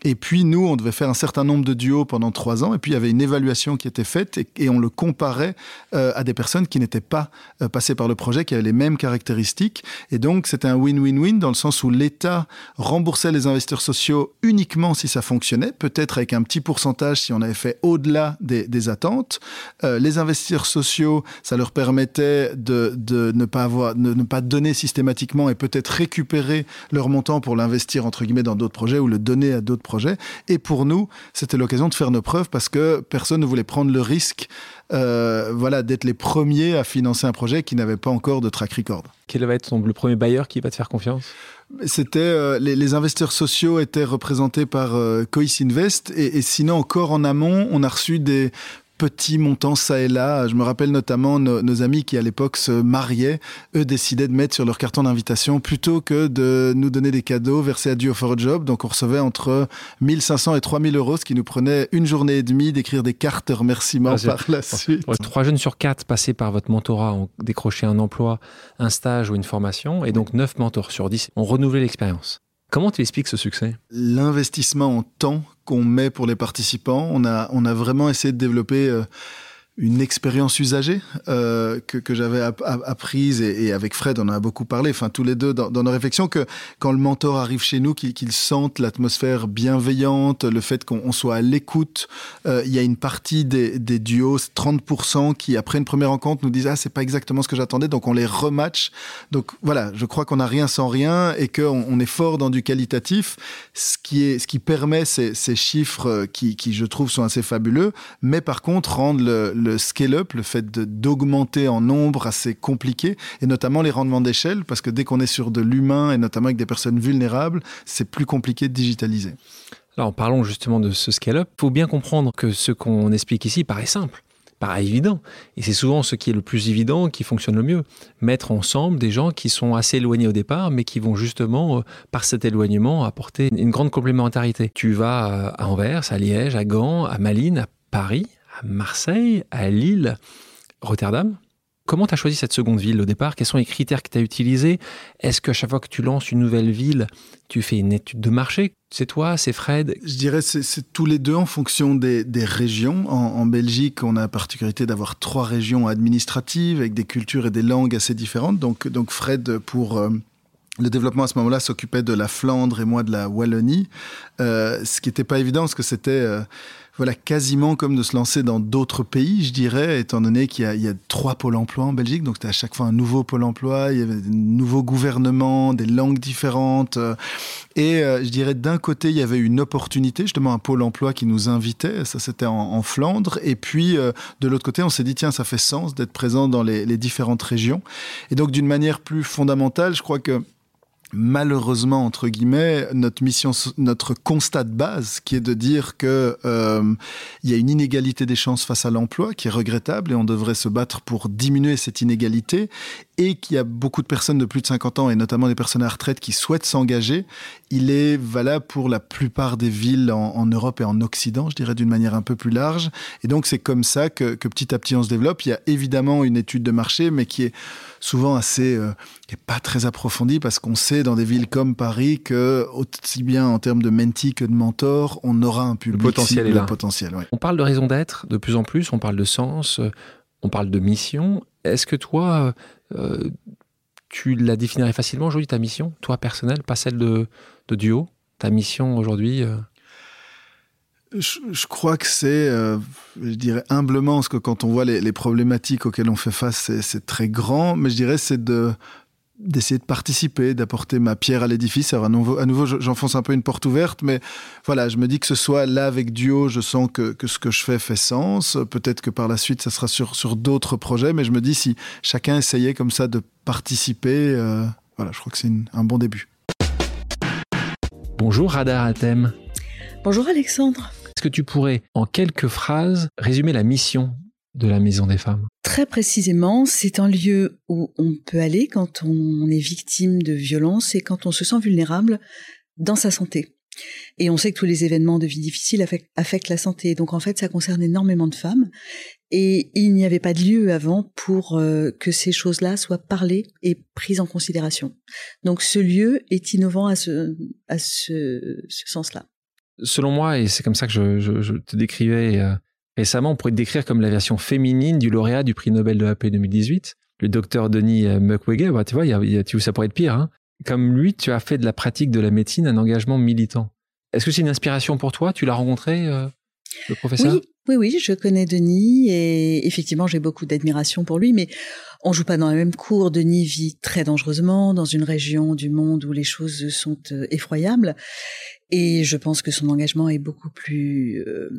Et puis, nous, on devait faire un certain nombre de duos pendant trois ans. Et puis, il y avait une évaluation qui était faite et, on le comparait euh, à des personnes qui n'étaient pas euh, passées par le projet, qui avaient les mêmes caractéristiques. Et donc, c'était un win-win-win dans le sens où l'État remboursait les investisseurs sociaux uniquement si ça fonctionnait, peut-être avec un petit pourcentage si on avait fait au-delà des, attentes. Les investisseurs sociaux, ça leur permettait de ne pas avoir, de ne pas donner systématiquement et peut-être récupérer leur montant pour l'investir entre guillemets dans d'autres projets ou le donner à d'autres projets. Et pour nous, c'était l'occasion de faire nos preuves parce que personne ne voulait prendre le risque euh, voilà, d'être les premiers à financer un projet qui n'avait pas encore de track record. Quel va être ton, le premier bailleur qui va te faire confiance? C'était euh, les, les, investisseurs sociaux étaient représentés par euh, Cois Invest et, et, sinon encore en amont on a reçu des petits montants ça et là. Je me rappelle notamment nos, nos amis qui à l'époque se mariaient, eux décidaient de mettre sur leur carton d'invitation plutôt que de nous donner des cadeaux versés à Duo for a Job. Donc on recevait entre 1500 et 3000 euros, ce qui nous prenait une journée et demie d'écrire des cartes de remerciements ah, par la suite. Trois jeunes sur quatre passés par votre mentorat ont décroché un emploi, un stage ou une formation, et donc neuf mentors sur 10 ont renouvelé l'expérience. Comment tu expliques ce succès? L'investissement en temps qu'on met pour les participants. On a, on a vraiment essayé de développer euh, une expérience usagée euh, que, que j'avais apprise et, avec Fred on en a beaucoup parlé enfin tous les deux dans, nos réflexions que quand le mentor arrive chez nous qu'il qu sente l'atmosphère bienveillante le fait qu'on soit à l'écoute euh, il y a une partie des, des duos 30% qui après une première rencontre nous disent ah c'est pas exactement ce que j'attendais donc on les rematch. Donc voilà je crois qu'on a rien sans rien et qu'on on est fort dans du qualitatif. Ce qui est ce qui permet ces, ces chiffres qui, qui je trouve sont assez fabuleux mais par contre rendre le le scale-up, le fait d'augmenter en nombre assez compliqué, et notamment les rendements d'échelle, parce que dès qu'on est sur de l'humain, et notamment avec des personnes vulnérables, c'est plus compliqué de digitaliser. Alors parlons justement de ce scale-up. Il faut bien comprendre que ce qu'on explique ici paraît simple paraît évident. Et c'est souvent ce qui est le plus évident qui fonctionne le mieux. Mettre ensemble des gens qui sont assez éloignés au départ, mais qui vont justement, euh, par cet éloignement, apporter une grande complémentarité. Tu vas à Anvers, à Liège, à Gand, à Malines, à Paris, Marseille, à Lille, Rotterdam. Comment tu as choisi cette seconde ville au départ? Quels sont les critères que tu as utilisés? Est-ce qu'à chaque fois que tu lances une nouvelle ville, tu fais une étude de marché? C'est toi, c'est Fred? Je dirais c'est tous les deux en fonction des, régions. En, en, Belgique, on a la particularité d'avoir trois régions administratives avec des cultures et des langues assez différentes. Donc, donc Fred, pour... Euh, le développement à ce moment-là s'occupait de la Flandre et moi de la Wallonie, euh, ce qui n'était pas évident parce que c'était euh, voilà quasiment comme de se lancer dans d'autres pays, je dirais, étant donné qu'il y, a trois pôles emploi en Belgique, donc c'était à chaque fois un nouveau pôle emploi, il y avait de nouveaux gouvernements, des langues différentes, euh, et euh, je dirais d'un côté il y avait une opportunité, justement un pôle emploi qui nous invitait, ça c'était en, Flandre, et puis euh, de l'autre côté on s'est dit tiens ça fait sens d'être présent dans les différentes régions, et donc d'une manière plus fondamentale, je crois que malheureusement entre guillemets notre mission notre constat de base qui est de dire que euh, il y a une inégalité des chances face à l'emploi qui est regrettable et on devrait se battre pour diminuer cette inégalité et qu'il y a beaucoup de personnes de plus de 50 ans et notamment des personnes à retraite qui souhaitent s'engager il est valable pour la plupart des villes en, en Europe et en Occident je dirais d'une manière un peu plus large. Et donc c'est comme ça que, que petit à petit on se développe. Il y a évidemment une étude de marché mais qui est souvent assez euh, pas très approfondie parce qu'on sait dans des villes comme Paris que aussi bien en termes de menti que de mentor on aura un public le potentiel est là. potentiel ouais. on parle de raison d'être de plus en plus. On parle de sens. On parle de mission. Est-ce que toi euh, tu la définirais facilement aujourd'hui ta mission toi personnelle pas celle de, duo ta mission aujourd'hui euh... Je, crois que c'est euh, je dirais humblement parce que quand on voit les, problématiques auxquelles on fait face c'est très grand mais je dirais c'est de d'essayer de participer, d'apporter ma pierre à l'édifice. Alors à nouveau, j'enfonce un peu une porte ouverte, mais voilà, je me dis que ce soit là avec Duo, je sens que, ce que je fais fait sens. Peut-être que par la suite, ça sera sur, sur d'autres projets, mais je me dis si chacun essayait comme ça de participer, euh, voilà, je crois que c'est un bon début. Bonjour Radar Athème. Bonjour Alexandre. Est-ce que tu pourrais, en quelques phrases, résumer la mission de la Maison des Femmes? Très précisément, c'est un lieu où on peut aller quand on est victime de violence et quand on se sent vulnérable dans sa santé. Et on sait que tous les événements de vie difficile affectent, la santé. Donc en fait, ça concerne énormément de femmes. Et il n'y avait pas de lieu avant pour euh, que ces choses-là soient parlées et prises en considération. Donc ce lieu est innovant à ce, à ce, sens-là. Selon moi, et c'est comme ça que je, te décrivais euh, récemment, on pourrait te décrire comme la version féminine du lauréat du prix Nobel de la paix 2018, le docteur Denis euh, Mukwege. Bah, tu vois, y a, tu, ça pourrait être pire. Hein comme lui, tu as fait de la pratique de la médecine un engagement militant. Est-ce que c'est une inspiration pour toi? Tu l'as rencontré, euh, le professeur? Oui, oui, oui, je connais Denis et effectivement, j'ai beaucoup d'admiration pour lui, mais on joue pas dans la même cour. Denis vit très dangereusement dans une région du monde où les choses sont euh, effroyables. Et je pense que son engagement est beaucoup plus euh,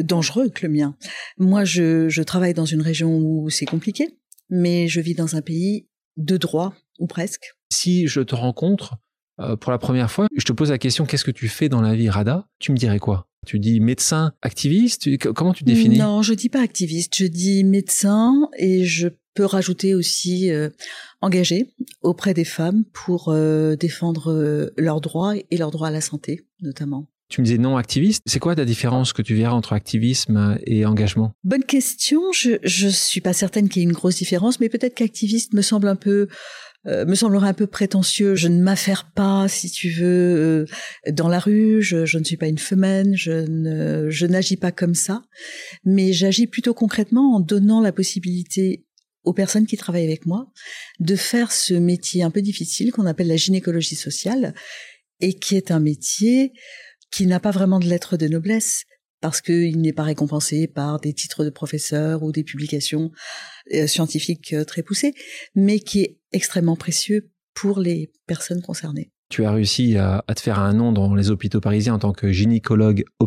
dangereux que le mien. Moi, je, je travaille dans une région où c'est compliqué, mais je vis dans un pays de droit, ou presque. Si je te rencontre euh, pour la première fois, je te pose la question qu'est-ce que tu fais dans la vie Rada? Tu me dirais quoi? Tu dis médecin, activiste? Comment tu définis? Non, je dis pas activiste, je dis médecin et je peux rajouter aussi euh, engagé auprès des femmes pour euh, défendre leurs droits et leurs droits à la santé notamment. Tu me disais non activiste. C'est quoi la différence que tu verras entre activisme et engagement? Bonne question. Je je suis pas certaine qu'il y ait une grosse différence, mais peut-être qu'activiste me semble un peu euh, me semblerait un peu prétentieux. Je ne m'affaire pas, si tu veux, euh, dans la rue. Je, je, ne suis pas une femelle. Je ne je n'agis pas comme ça, mais j'agis plutôt concrètement en donnant la possibilité aux personnes qui travaillent avec moi de faire ce métier un peu difficile qu'on appelle la gynécologie sociale et qui est un métier qui n'a pas vraiment de lettres de noblesse parce qu'il n'est pas récompensé par des titres de professeur ou des publications euh, scientifiques euh, très poussées, mais qui est extrêmement précieux pour les personnes concernées. Tu as réussi à, te faire un nom dans les hôpitaux parisiens en tant que gynécologue hein.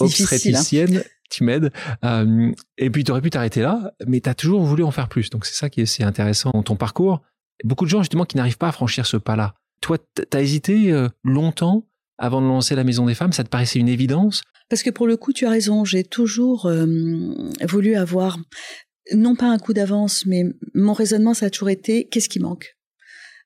obstétricienne. Tu m'aides. Euh, et puis, tu aurais pu t'arrêter là, mais tu as toujours voulu en faire plus. Donc, c'est ça qui est, intéressant dans ton parcours. Beaucoup de gens, justement, qui n'arrivent pas à franchir ce pas-là. Toi, tu as hésité longtemps avant de lancer la Maison des Femmes Ça te paraissait une évidence? Parce que pour le coup, tu as raison. J'ai toujours euh, voulu avoir, non pas un coup d'avance, mais mon raisonnement, ça a toujours été qu'est-ce qui manque?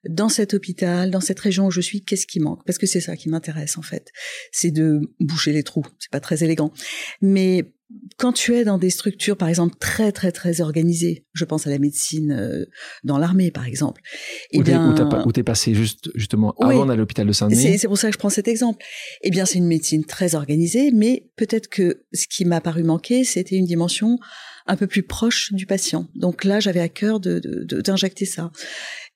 Dans cet hôpital, dans cette région où je suis, qu'est-ce qui manque? Parce que c'est ça qui m'intéresse en fait, c'est de boucher les trous. C'est pas très élégant, mais quand tu es dans des structures, par exemple, très très très organisées, je pense à la médecine euh, dans l'armée, par exemple. Et eh bien, où t'es passé juste justement avant d'aller à l'hôpital de Saint-Denis. C'est pour ça que je prends cet exemple. Eh bien, c'est une médecine très organisée, mais peut-être que ce qui m'a paru manquer, c'était une dimension un peu plus proche du patient. Donc là, j'avais à cœur d'injecter de, de, ça.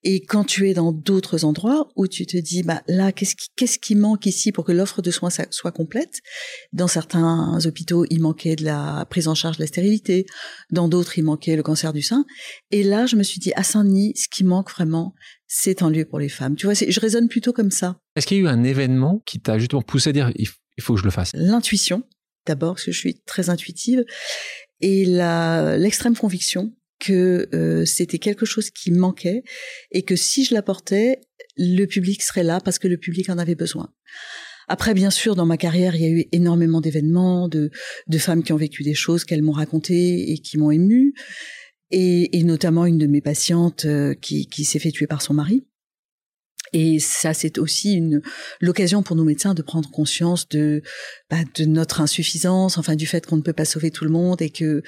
Et quand tu es dans d'autres endroits où tu te dis, bah là, qu'est-ce qui, qu'est-ce qui manque ici pour que l'offre de soins soit complète? Dans certains hôpitaux, il manquait de la prise en charge de la stérilité. Dans d'autres, il manquait le cancer du sein. Et là, je me suis dit, à Saint-Denis, ce qui manque vraiment, c'est un lieu pour les femmes. Tu vois, je raisonne plutôt comme ça. Est-ce qu'il y a eu un événement qui t'a justement poussé à dire, il faut que je le fasse? L'intuition, d'abord, parce que je suis très intuitive, et l'extrême conviction que euh, c'était quelque chose qui manquait et que si je l'apportais, le public serait là parce que le public en avait besoin. Après, bien sûr, dans ma carrière, il y a eu énormément d'événements, de, de femmes qui ont vécu des choses qu'elles m'ont racontées et qui m'ont émue, et, et, notamment une de mes patientes euh, qui, qui s'est fait tuer par son mari. Et ça, c'est aussi une l'occasion pour nos médecins de prendre conscience de bah, de notre insuffisance, enfin du fait qu'on ne peut pas sauver tout le monde et que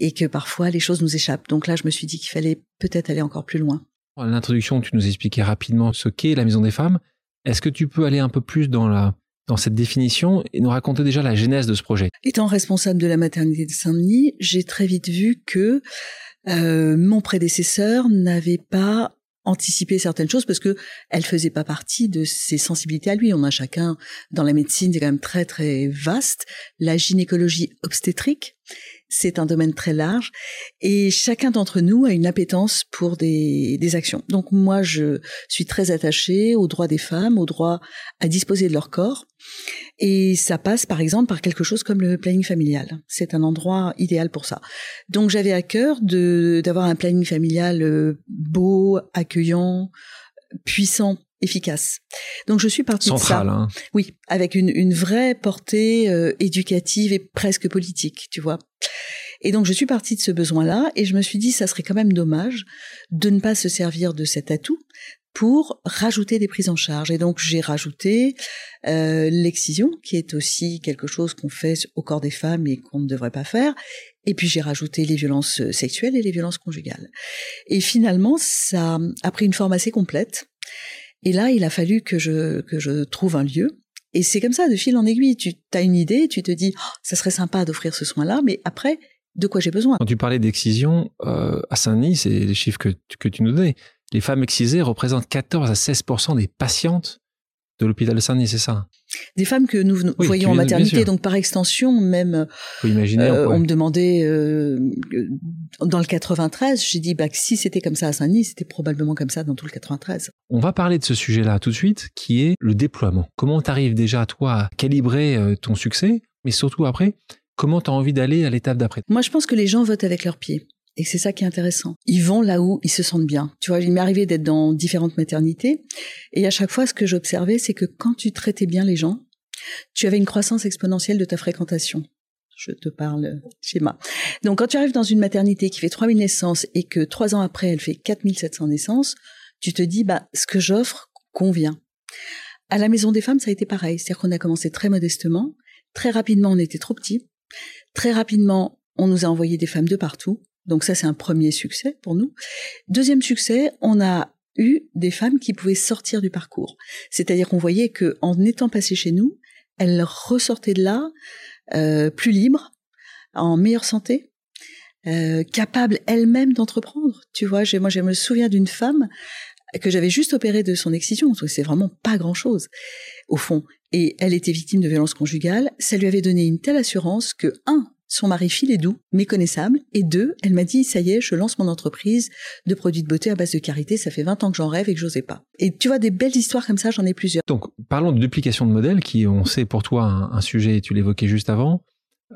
et que parfois les choses nous échappent. Donc là, je me suis dit qu'il fallait peut-être aller encore plus loin. À l'introduction, tu nous expliquais rapidement ce qu'est la Maison des Femmes. Est-ce que tu peux aller un peu plus dans la dans cette définition et nous raconter déjà la genèse de ce projet? Étant responsable de la maternité de Saint-Denis, j'ai très vite vu que euh, mon prédécesseur n'avait pas anticiper certaines choses parce que elle faisait pas partie de ses sensibilités à lui. On a chacun dans la médecine, c'est quand même très très vaste. La gynécologie obstétrique, c'est un domaine très large et chacun d'entre nous a une appétence pour des, des actions. Donc moi, je suis très attachée aux droits des femmes, au droit à disposer de leur corps. Et ça passe par exemple par quelque chose comme le planning familial. C'est un endroit idéal pour ça. Donc j'avais à cœur d'avoir un planning familial euh, beau, accueillant, puissant efficace. Donc je suis partie de ça. Hein. Oui, avec une, une vraie portée euh, éducative et presque politique, tu vois. Et donc je suis partie de ce besoin-là et je me suis dit ça serait quand même dommage de ne pas se servir de cet atout pour rajouter des prises en charge. Et donc j'ai rajouté euh, l'excision, qui est aussi quelque chose qu'on fait au corps des femmes et qu'on ne devrait pas faire. Et puis j'ai rajouté les violences sexuelles et les violences conjugales. Et finalement, ça a pris une forme assez complète. Et là, il a fallu que je, que je trouve un lieu. Et c'est comme ça, de fil en aiguille. Tu as une idée, tu te dis, oh, ça serait sympa d'offrir ce soin-là, mais après, de quoi j'ai besoin? Quand tu parlais d'excision, euh, à Saint-Denis, c'est les chiffres que, que tu nous donnais. Les femmes excisées représentent 14 à 16 des patientes de l'hôpital de Saint-Denis, c'est ça? Des femmes que nous, voyons en maternité, donc par extension, même. Faut imaginer. Euh, on me demandait euh, dans le 93, j'ai dit bah si c'était comme ça à Saint-Denis, c'était probablement comme ça dans tout le 93. On va parler de ce sujet-là tout de suite, qui est le déploiement. Comment t'arrives déjà toi à calibrer euh, ton succès, mais surtout après, comment tu as envie d'aller à l'étape d'après? Moi, je pense que les gens votent avec leurs pieds. Et c'est ça qui est intéressant. Ils vont là où ils se sentent bien. Tu vois, il m'est arrivé d'être dans différentes maternités. Et à chaque fois, ce que j'observais, c'est que quand tu traitais bien les gens, tu avais une croissance exponentielle de ta fréquentation. Je te parle schéma. Donc, quand tu arrives dans une maternité qui fait 3000 naissances et que trois ans après, elle fait 4700 naissances, tu te dis, bah, ce que j'offre convient. À la Maison des Femmes, ça a été pareil. C'est-à-dire qu'on a commencé très modestement. Très rapidement, on était trop petits. Très rapidement, on nous a envoyé des femmes de partout. Donc ça, c'est un premier succès pour nous. Deuxième succès, on a eu des femmes qui pouvaient sortir du parcours. C'est-à-dire qu'on voyait que en étant passées chez nous, elles ressortaient de là euh, plus libres, en meilleure santé, euh, capables elles-mêmes d'entreprendre. Tu vois, moi, je me souviens d'une femme que j'avais juste opérée de son excision. C'est vraiment pas grand-chose au fond. Et elle était victime de violences conjugales. Ça lui avait donné une telle assurance que un, son mari file est doux, méconnaissable. Et deux, elle m'a dit, ça y est, je lance mon entreprise de produits de beauté à base de carité. Ça fait 20 ans que j'en rêve et que j'osais pas. Et tu vois, des belles histoires comme ça, j'en ai plusieurs. Donc, parlons de duplication de modèles, qui, on sait pour toi, un, sujet, tu l'évoquais juste avant.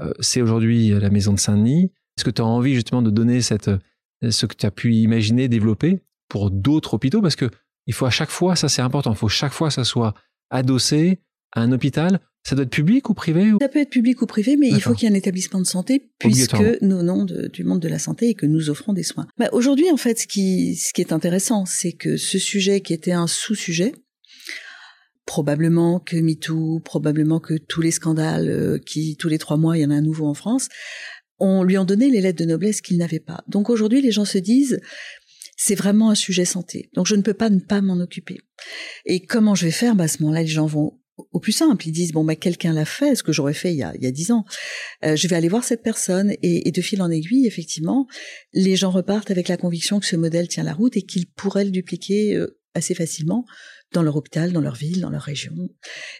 Euh, c'est aujourd'hui la maison de Saint-Denis. Est-ce que tu as envie justement de donner ce que tu as pu imaginer, développer pour d'autres hôpitaux? Parce que il faut à chaque fois, ça c'est important, il faut chaque fois que ça soit adossé à un hôpital ça doit être public ou privé Ça peut être public ou privé, mais il faut qu'il y ait un établissement de santé puisque nous venons du monde de la santé et que nous offrons des soins. Bah, Aujourd'hui, en fait, ce qui, ce qui est intéressant, c'est que ce sujet qui était un sous-sujet, probablement que MeToo, probablement que tous les scandales euh, qui, tous les trois mois, il y en a un nouveau en France, on lui ont donné les lettres de noblesse qu'il n'avait pas. Donc aujourd'hui, les gens se disent, c'est vraiment un sujet santé. Donc je ne peux pas ne pas m'en occuper. Et comment je vais faire? Bah, À ce moment-là, les gens vont au plus simple. Ils disent bon bah quelqu'un l'a fait, ce que j'aurais fait il y a il y a dix ans. Euh, je vais aller voir cette personne et, de fil en aiguille, effectivement, les gens repartent avec la conviction que ce modèle tient la route et qu'ils pourraient le dupliquer euh, assez facilement dans leur hôpital, dans leur ville, dans leur région.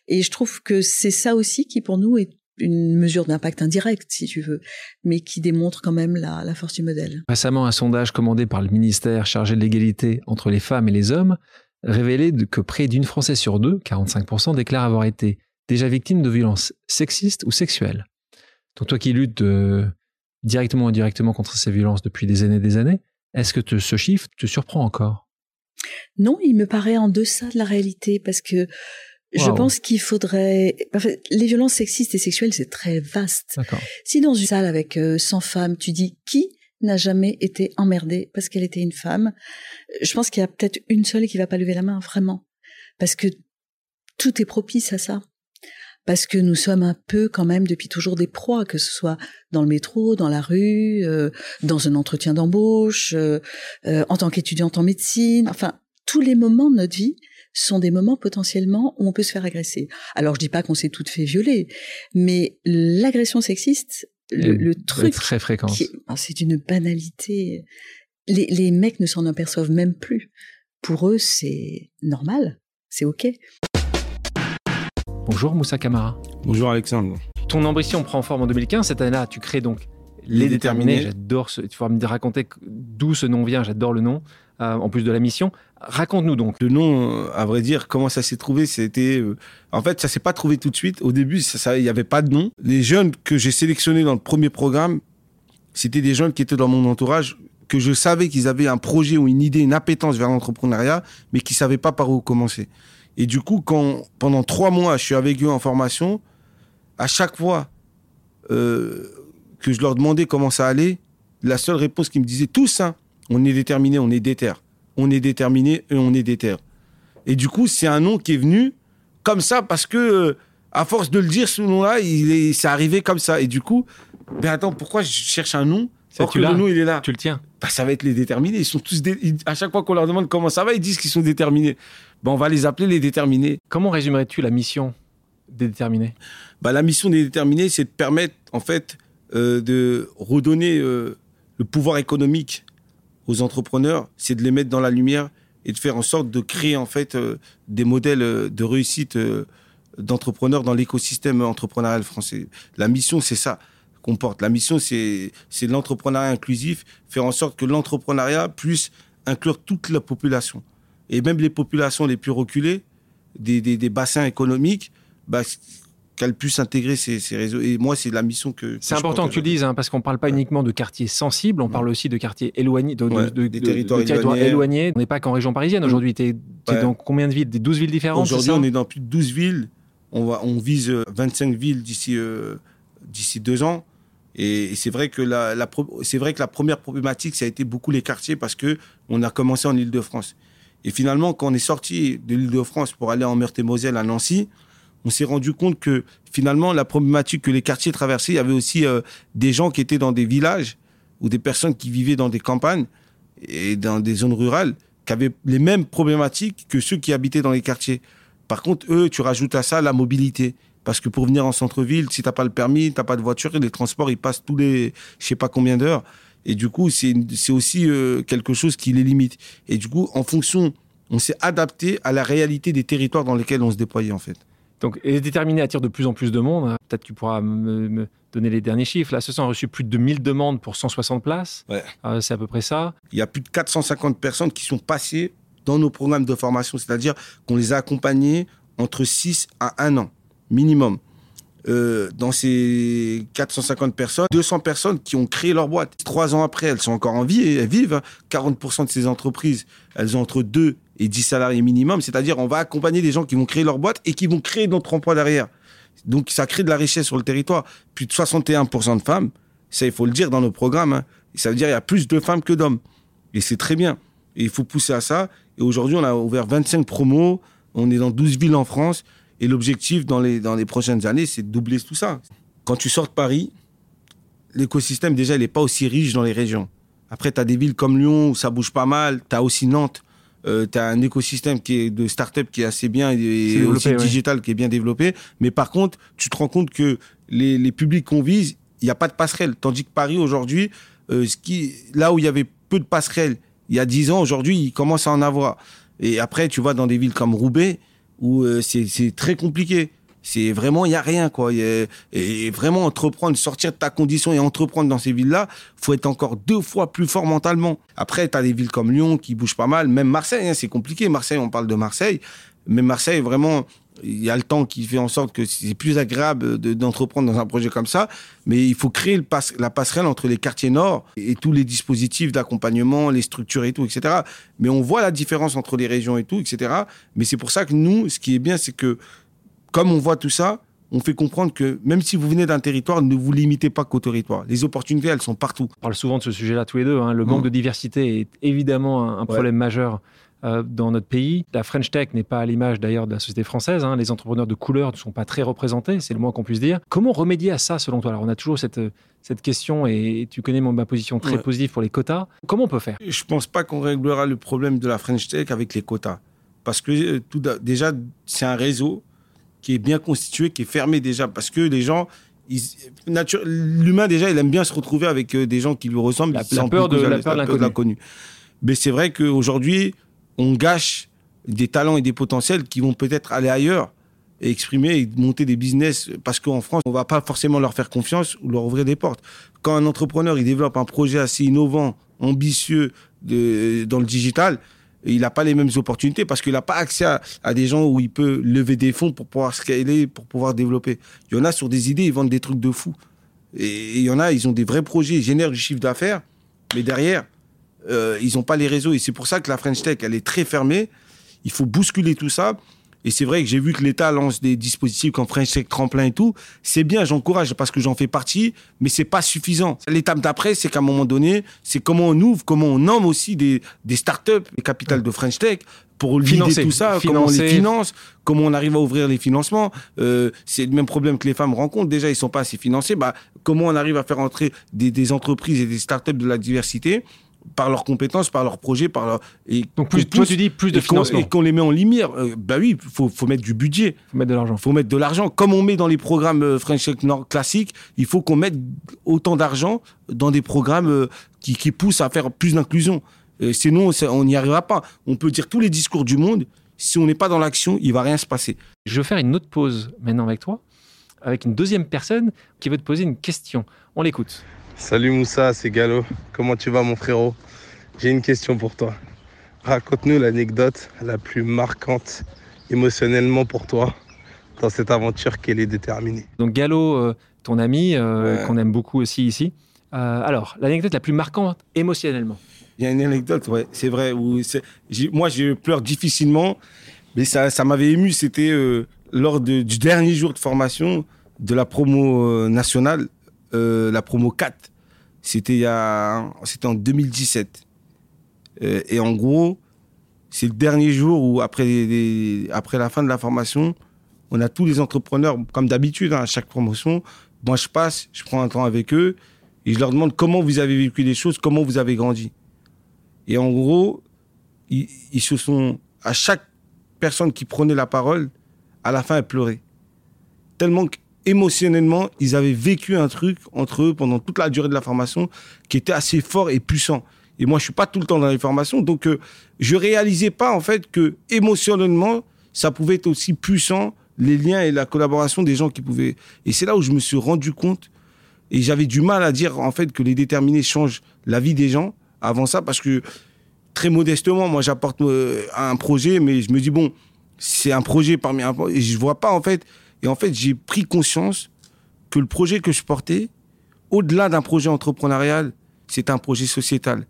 Et je trouve que c'est ça aussi qui pour nous est une mesure d'impact indirect, si tu veux, mais qui démontre quand même la, la force du modèle. Récemment, un sondage commandé par le ministère chargé de l'égalité entre les femmes et les hommes révélé que près d'une Française sur deux, 45%, déclare avoir été déjà victime de violences sexistes ou sexuelles. Donc toi qui luttes euh, directement ou indirectement contre ces violences depuis des années et des années, est-ce que ce chiffre te surprend encore? Non, il me paraît en deçà de la réalité parce que je pense qu'il faudrait. les violences sexistes et sexuelles, c'est très vaste. Si dans une salle avec 100 euh, femmes, tu dis qui n'a jamais été emmerdée parce qu'elle était une femme. Je pense qu'il y a peut-être une seule qui va pas lever la main, vraiment. Parce que tout est propice à ça. Parce que nous sommes un peu quand même depuis toujours des proies, que ce soit dans le métro, dans la rue, euh, dans un entretien d'embauche, euh, euh, en tant qu'étudiante en médecine. Enfin, tous les moments de notre vie sont des moments potentiellement où on peut se faire agresser. Alors je dis pas qu'on s'est toutes fait violer, mais l'agression sexiste, le, truc très fréquent. Ah, c'est une banalité. Les, les mecs ne s'en aperçoivent même plus. Pour eux, c'est normal, c'est ok. Bonjour Moussa Kamara. Bonjour Alexandre. Ton ambition prend forme en 2015. Cette année-là, tu crées donc Les, déterminés. J'adore ce. Tu vas me raconter d'où ce nom vient. J'adore le nom. Euh, en plus de la mission. Raconte-nous donc. Le nom, à vrai dire, comment ça s'est trouvé C'était, euh, en fait, ça s'est pas trouvé tout de suite. Au début, il n'y avait pas de nom. Les jeunes que j'ai sélectionnés dans le premier programme, c'était des jeunes qui étaient dans mon entourage que je savais qu'ils avaient un projet ou une idée, une appétence vers l'entrepreneuriat, mais qui savaient pas par où commencer. Et du coup, quand pendant trois mois, je suis avec eux en formation, à chaque fois euh, que je leur demandais comment ça allait, la seule réponse qu'ils me disaient tous, hein, on est déterminé, on est déter. On est déterminé et on est déter. Et du coup, c'est un nom qui est venu comme ça parce que, euh, à force de le dire, ce nom-là, il est, c'est arrivé comme ça. Et du coup, ben attends, pourquoi je cherche un nom alors que le nom, il est là? Tu le tiens. Ben, ça va être les déterminés. Ils sont tous à chaque fois qu'on leur demande comment ça va, ils disent qu'ils sont déterminés. Ben, on va les appeler les déterminés. Comment résumerais-tu la mission des déterminés? Ben, La mission des déterminés, c'est de permettre, en fait, euh, de redonner euh, le pouvoir économique aux entrepreneurs, c'est de les mettre dans la lumière et de faire en sorte de créer en fait euh, des modèles euh, de réussite euh, d'entrepreneurs dans l'écosystème entrepreneurial français. La mission, c'est ça qu'on porte. La mission, c'est l'entrepreneuriat inclusif, faire en sorte que l'entrepreneuriat puisse inclure toute la population et même les populations les plus reculées des, des, des bassins économiques. Bah, qu'elle puisse intégrer ces, réseaux. Et moi, c'est la mission que. C'est important que tu le dises, hein, parce qu'on ne parle pas uniquement de quartiers sensibles, on parle aussi de quartiers éloignés, de, des territoires, éloignés. On n'est pas qu'en région parisienne aujourd'hui. Tu es, dans combien de villes? Des 12 villes différentes Aujourd'hui, on est dans plus de 12 villes. On, va, on vise 25 euh, villes d'ici euh, d'ici deux ans. Et, c'est vrai que la, la c'est vrai que la première problématique, ça a été beaucoup les quartiers parce que on a commencé en Île-de-France. Et finalement, quand on est sorti de l'Île-de-France pour aller en Meurthe-et-Moselle à Nancy, on s'est rendu compte que finalement, la problématique que les quartiers traversaient, il y avait aussi euh, des gens qui étaient dans des villages ou des personnes qui vivaient dans des campagnes et dans des zones rurales qui avaient les mêmes problématiques que ceux qui habitaient dans les quartiers. Par contre, eux, tu rajoutes à ça la mobilité. Parce que pour venir en centre-ville, si tu n'as pas le permis, tu n'as pas de voiture, les transports, ils passent tous les, je sais pas combien d'heures. Et du coup, c'est aussi euh, quelque chose qui les limite. Et du coup, en fonction, on s'est adapté à la réalité des territoires dans lesquels on se déployait, en fait. Donc, et déterminé attire de plus en plus de monde. Hein. Peut-être tu pourras me, donner les derniers chiffres. Là, ce a reçu plus de 1000 demandes pour 160 places. Euh, c'est à peu près ça. Il y a plus de 450 personnes qui sont passées dans nos programmes de formation, c'est-à-dire qu'on les a accompagnées entre 6 à 1 an, minimum. Euh, dans ces 450 personnes, 200 personnes qui ont créé leur boîte. Trois ans après, elles sont encore en vie et elles vivent. 40% de ces entreprises, elles ont entre 2 et 10 salariés minimum. C'est-à-dire, on va accompagner des gens qui vont créer leur boîte et qui vont créer d'autres emplois derrière. Donc, ça crée de la richesse sur le territoire. Plus de 61% de femmes, ça, il faut le dire dans nos programmes. Hein. Ça veut dire qu'il y a plus de femmes que d'hommes. Et c'est très bien. Et il faut pousser à ça. Et aujourd'hui, on a ouvert 25 promos. On est dans 12 villes en France. Et l'objectif dans les, dans les prochaines années, c'est de doubler tout ça. Quand tu sors de Paris, l'écosystème, déjà, il n'est pas aussi riche dans les régions. Après, tu as des villes comme Lyon où ça bouge pas mal. Tu as aussi Nantes euh, tu as un écosystème qui est de start-up qui est assez bien et, aussi digital qui est bien développé. Mais par contre, tu te rends compte que les, les publics qu'on vise, il n'y a pas de passerelle. Tandis que Paris, aujourd'hui, euh, ce qui, là où il y avait peu de passerelles il y a 10 ans, aujourd'hui, il commence à en avoir. Et après, tu vois, dans des villes comme Roubaix, où euh, c'est très compliqué. C'est vraiment, il n'y a rien, quoi. et vraiment entreprendre, sortir de ta condition et entreprendre dans ces villes-là, faut être encore deux fois plus fort mentalement. Après, tu as des villes comme Lyon qui bougent pas mal, même Marseille, hein, c'est compliqué. Marseille, on parle de Marseille, mais Marseille, vraiment, il y a le temps qui fait en sorte que c'est plus agréable d'entreprendre dans un projet comme ça, mais il faut créer le la passerelle entre les quartiers nord et tous les dispositifs d'accompagnement, les structures et tout, etc. Mais on voit la différence entre les régions et tout, etc. Mais c'est pour ça que nous, ce qui est bien, c'est que comme on voit tout ça, on fait comprendre que même si vous venez d'un territoire, ne vous limitez pas qu'au territoire. Les opportunités, elles sont partout. On parle souvent de ce sujet-là tous les deux. Hein. Le manque mmh. de diversité est évidemment un, problème majeur euh, dans notre pays. La French Tech n'est pas à l'image d'ailleurs de la société française. Hein. Les entrepreneurs de couleur ne sont pas très représentés, c'est le moins qu'on puisse dire. Comment remédier à ça selon toi? Alors on a toujours cette, cette question et tu connais ma position très positive pour les quotas. Comment on peut faire? Je ne pense pas qu'on réglera le problème de la French Tech avec les quotas. Parce que euh, tout, déjà, c'est un réseau qui est bien constitué, qui est fermé déjà, parce que les gens, l'humain déjà, il aime bien se retrouver avec euh, des gens qui lui ressemblent. La, la peur de l'inconnu. Mais c'est vrai qu'aujourd'hui, on gâche des talents et des potentiels qui vont peut-être aller ailleurs et exprimer et monter des business parce qu'en France, on va pas forcément leur faire confiance ou leur ouvrir des portes. Quand un entrepreneur, il développe un projet assez innovant, ambitieux dans le digital, il n'a pas les mêmes opportunités parce qu'il n'a pas accès à, des gens où il peut lever des fonds pour pouvoir scaler, pour pouvoir développer. Il y en a sur des idées, ils vendent des trucs de fou. Et il y en a, ils ont des vrais projets, ils génèrent du chiffre d'affaires, mais derrière, euh, ils n'ont pas les réseaux. Et c'est pour ça que la French Tech, elle est très fermée. Il faut bousculer tout ça. Et c'est vrai que j'ai vu que l'État lance des dispositifs comme French Tech Tremplin et tout. C'est bien, j'encourage parce que j'en fais partie, mais c'est pas suffisant. L'étape d'après, c'est qu'à un moment donné, c'est comment on ouvre, comment on nomme aussi des, des startups, les capitales de French Tech, pour financer tout ça, comment on les finance, comment on arrive à ouvrir les financements. Euh, c'est le même problème que les femmes rencontrent. Déjà, ils sont pas assez financés. Bah, comment on arrive à faire entrer des, des entreprises et des startups de la diversité? Par leurs compétences, par leurs projets, par leur... Et Donc plus, toi tu dis plus de financement. Et qu'on les met en lumière. Euh, bah oui, il faut, faut, mettre du budget. faut mettre de l'argent. faut mettre de l'argent. Comme on met dans les programmes euh, French Tech Nord classiques, il faut qu'on mette autant d'argent dans des programmes euh, qui, qui, poussent à faire plus d'inclusion. sinon, on n'y arrivera pas. On peut dire tous les discours du monde. Si on n'est pas dans l'action, il va rien se passer. Je vais faire une autre pause maintenant avec toi, avec une deuxième personne qui veut te poser une question. On l'écoute. Salut Moussa, c'est Gallo. Comment tu vas mon frérot? J'ai une question pour toi. Raconte-nous l'anecdote la plus marquante émotionnellement pour toi dans cette aventure qu'elle est déterminée. Donc Gallo, euh, ton ami, euh, qu'on aime beaucoup aussi ici. Euh, alors, l'anecdote la plus marquante émotionnellement Il y a une anecdote, ouais, c'est vrai. Où moi, je pleure difficilement, mais ça, ça m'avait ému. C'était lors du dernier jour de formation de la promo nationale euh, la promo 4. C'était en 2017. Euh, et en gros, c'est le dernier jour où après, après la fin de la formation, on a tous les entrepreneurs, comme d'habitude, hein, à chaque promotion. Moi, je passe, je prends un temps avec eux et je leur demande comment vous avez vécu les choses, comment vous avez grandi. Et en gros, ils, ils se sont, à chaque personne qui prenait la parole, à la fin, elle pleurait. Tellement que émotionnellement, ils avaient vécu un truc entre eux pendant toute la durée de la formation qui était assez fort et puissant. Et moi, je suis pas tout le temps dans les formations, donc euh, je réalisais pas en fait que émotionnellement, ça pouvait être aussi puissant les liens et la collaboration des gens qui pouvaient. Et c'est là où je me suis rendu compte et j'avais du mal à dire en fait que les déterminés changent la vie des gens avant ça parce que très modestement, moi, j'apporte euh, un projet, mais je me dis bon, c'est un projet parmi un et je vois pas en fait et en fait, j'ai pris conscience que le projet que je portais, au-delà d'un projet entrepreneurial, c'est un projet sociétal.